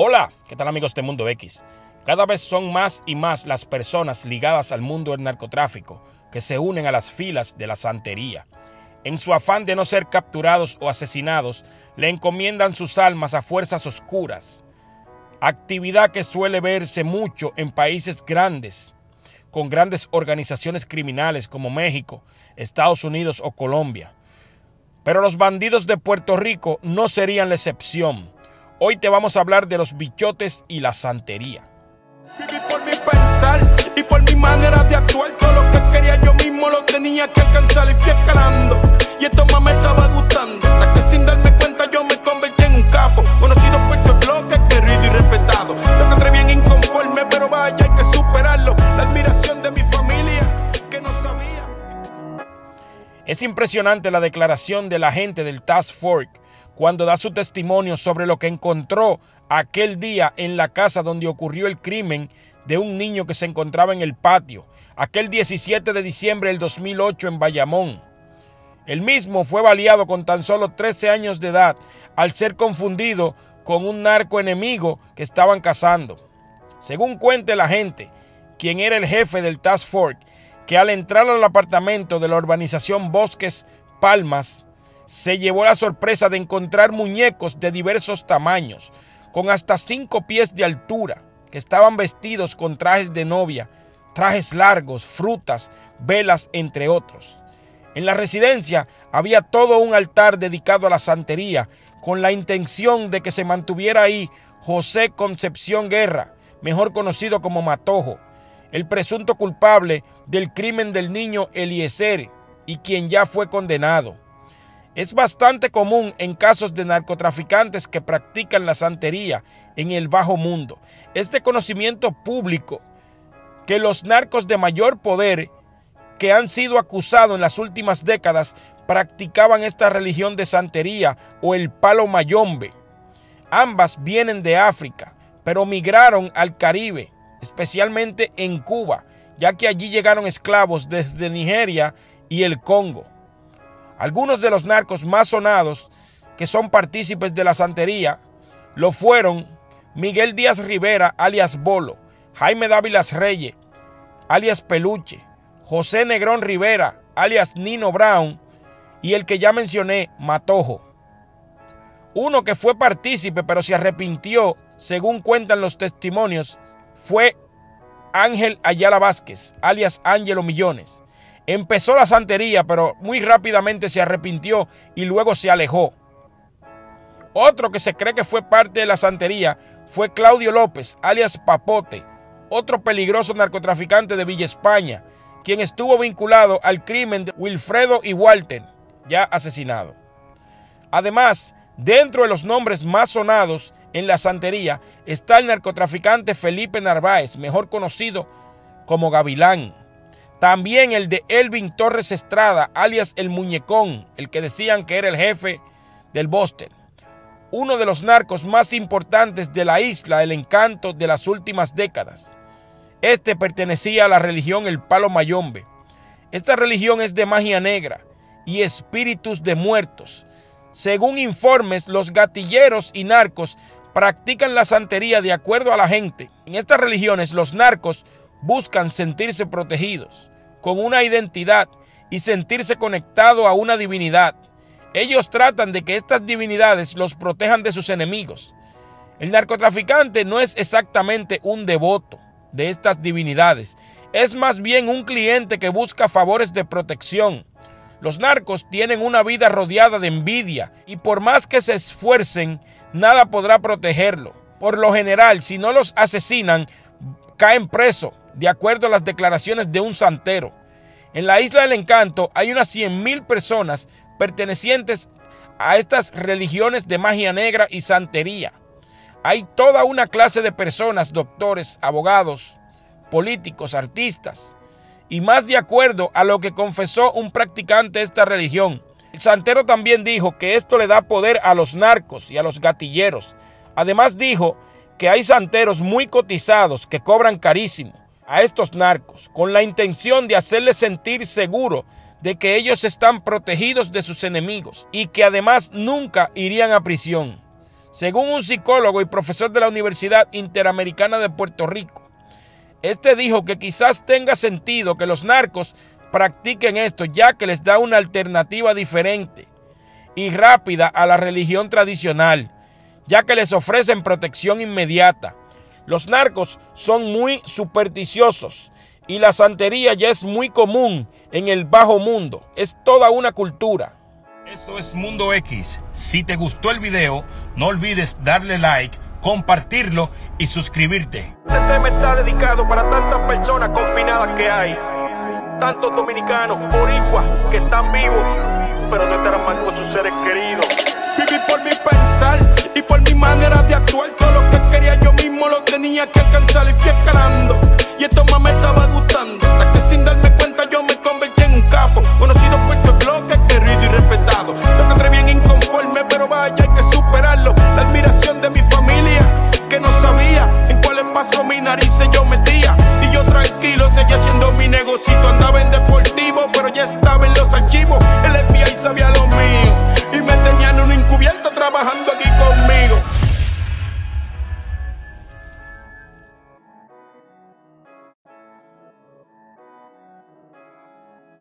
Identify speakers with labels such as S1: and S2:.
S1: Hola, ¿qué tal amigos de Mundo X? Cada vez son más y más las personas ligadas al mundo del narcotráfico que se unen a las filas de la santería. En su afán de no ser capturados o asesinados, le encomiendan sus almas a fuerzas oscuras, actividad que suele verse mucho en países grandes, con grandes organizaciones criminales como México, Estados Unidos o Colombia. Pero los bandidos de Puerto Rico no serían la excepción Hoy te vamos a hablar de los bichotes y la santería. Viví por mi pensar y por mi manera de actuar. Todo lo que quería yo mismo lo tenía que alcanzar y fui escalando. Y esto más me estaba gustando. Hasta que sin darme cuenta yo me convertí en un capo. Conocido por estos bloques, querido y respetado. Lo que bien inconforme, pero vaya, hay que superarlo. La admiración de mi familia que no sabía. Es impresionante la declaración de la gente del Task Force cuando da su testimonio sobre lo que encontró aquel día en la casa donde ocurrió el crimen de un niño que se encontraba en el patio, aquel 17 de diciembre del 2008 en Bayamón. El mismo fue baleado con tan solo 13 años de edad al ser confundido con un narco enemigo que estaban cazando. Según cuente la gente, quien era el jefe del Task Force, que al entrar al apartamento de la urbanización Bosques Palmas, se llevó la sorpresa de encontrar muñecos de diversos tamaños, con hasta cinco pies de altura, que estaban vestidos con trajes de novia, trajes largos, frutas, velas, entre otros. En la residencia había todo un altar dedicado a la santería, con la intención de que se mantuviera ahí José Concepción Guerra, mejor conocido como Matojo, el presunto culpable del crimen del niño Eliezer y quien ya fue condenado. Es bastante común en casos de narcotraficantes que practican la santería en el bajo mundo. Este conocimiento público que los narcos de mayor poder que han sido acusados en las últimas décadas practicaban esta religión de santería o el palo mayombe. Ambas vienen de África, pero migraron al Caribe, especialmente en Cuba, ya que allí llegaron esclavos desde Nigeria y el Congo. Algunos de los narcos más sonados que son partícipes de la santería lo fueron Miguel Díaz Rivera, alias Bolo, Jaime Dávilas Reyes, alias Peluche, José Negrón Rivera, alias Nino Brown, y el que ya mencioné, Matojo. Uno que fue partícipe pero se arrepintió, según cuentan los testimonios, fue Ángel Ayala Vázquez, alias Ángelo Millones. Empezó la santería, pero muy rápidamente se arrepintió y luego se alejó. Otro que se cree que fue parte de la santería fue Claudio López, alias Papote, otro peligroso narcotraficante de Villa España, quien estuvo vinculado al crimen de Wilfredo y Walter, ya asesinado. Además, dentro de los nombres más sonados en la santería está el narcotraficante Felipe Narváez, mejor conocido como Gavilán. También el de Elvin Torres Estrada, alias el Muñecón, el que decían que era el jefe del Boston. Uno de los narcos más importantes de la isla del encanto de las últimas décadas. Este pertenecía a la religión El Palo Mayombe. Esta religión es de magia negra y espíritus de muertos. Según informes, los gatilleros y narcos practican la santería de acuerdo a la gente. En estas religiones los narcos buscan sentirse protegidos, con una identidad y sentirse conectado a una divinidad. Ellos tratan de que estas divinidades los protejan de sus enemigos. El narcotraficante no es exactamente un devoto de estas divinidades, es más bien un cliente que busca favores de protección. Los narcos tienen una vida rodeada de envidia y por más que se esfuercen, nada podrá protegerlo. Por lo general, si no los asesinan, caen presos de acuerdo a las declaraciones de un santero. En la isla del encanto hay unas 100.000 personas pertenecientes a estas religiones de magia negra y santería. Hay toda una clase de personas, doctores, abogados, políticos, artistas, y más de acuerdo a lo que confesó un practicante de esta religión. El santero también dijo que esto le da poder a los narcos y a los gatilleros. Además dijo que hay santeros muy cotizados que cobran carísimo a estos narcos con la intención de hacerles sentir seguro de que ellos están protegidos de sus enemigos y que además nunca irían a prisión. según un psicólogo y profesor de la Universidad Interamericana de Puerto Rico. Este dijo que quizás tenga sentido que los narcos practiquen esto, ya que les da una alternativa diferente y rápida a la religión tradicional, ya que les ofrecen protección inmediata. Los narcos son muy supersticiosos y la santería ya es muy común en el bajo mundo. Es toda una cultura. Esto es Mundo X. Si te gustó el video, no olvides darle like, compartirlo y suscribirte. Este tema está dedicado para tantas personas confinadas que hay. Tantos dominicanos, boricuas, que están vivos, pero no estarán mal con sus seres queridos. Viví por mi pensar y por mi manera de actuar. Todo lo que quería yo mismo tenía que alcanzar y fui escalando. Y esto más me estaba gustando. Hasta que sin darme cuenta yo me convertí en un capo. Conocido por tu bloque, querido y respetado. Lo que bien inconforme, pero vaya, hay que superarlo. La admiración de mi familia, que no sabía en cuáles pasos mi nariz yo metía. Y yo tranquilo seguía haciendo mi negocito. Andaba en deportivo, pero ya estaba en los archivos. El FBI sabía lo mío. Y me tenían un encubierto trabajando aquí conmigo.